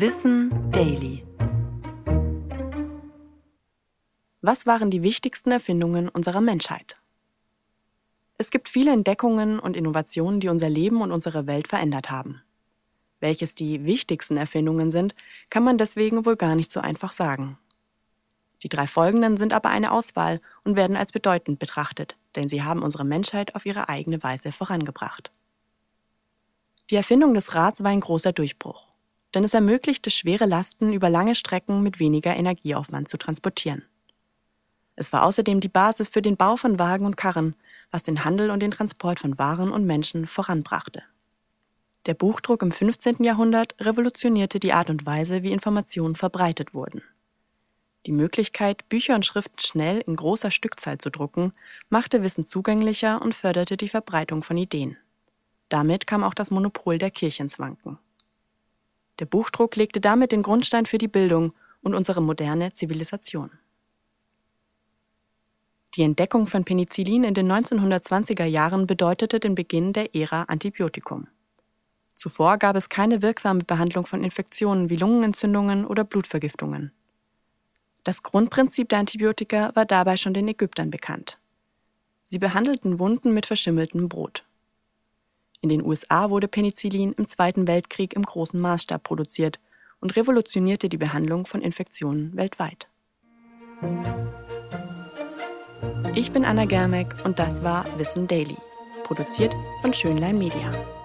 Wissen Daily. Was waren die wichtigsten Erfindungen unserer Menschheit? Es gibt viele Entdeckungen und Innovationen, die unser Leben und unsere Welt verändert haben. Welches die wichtigsten Erfindungen sind, kann man deswegen wohl gar nicht so einfach sagen. Die drei folgenden sind aber eine Auswahl und werden als bedeutend betrachtet, denn sie haben unsere Menschheit auf ihre eigene Weise vorangebracht. Die Erfindung des Rads war ein großer Durchbruch, denn es ermöglichte schwere Lasten über lange Strecken mit weniger Energieaufwand zu transportieren. Es war außerdem die Basis für den Bau von Wagen und Karren, was den Handel und den Transport von Waren und Menschen voranbrachte. Der Buchdruck im 15. Jahrhundert revolutionierte die Art und Weise, wie Informationen verbreitet wurden. Die Möglichkeit, Bücher und Schriften schnell in großer Stückzahl zu drucken, machte Wissen zugänglicher und förderte die Verbreitung von Ideen. Damit kam auch das Monopol der Kirche ins Wanken. Der Buchdruck legte damit den Grundstein für die Bildung und unsere moderne Zivilisation. Die Entdeckung von Penicillin in den 1920er Jahren bedeutete den Beginn der Ära Antibiotikum. Zuvor gab es keine wirksame Behandlung von Infektionen wie Lungenentzündungen oder Blutvergiftungen. Das Grundprinzip der Antibiotika war dabei schon den Ägyptern bekannt. Sie behandelten Wunden mit verschimmeltem Brot. In den USA wurde Penicillin im Zweiten Weltkrieg im großen Maßstab produziert und revolutionierte die Behandlung von Infektionen weltweit. Ich bin Anna Germeck und das war Wissen Daily, produziert von Schönlein Media.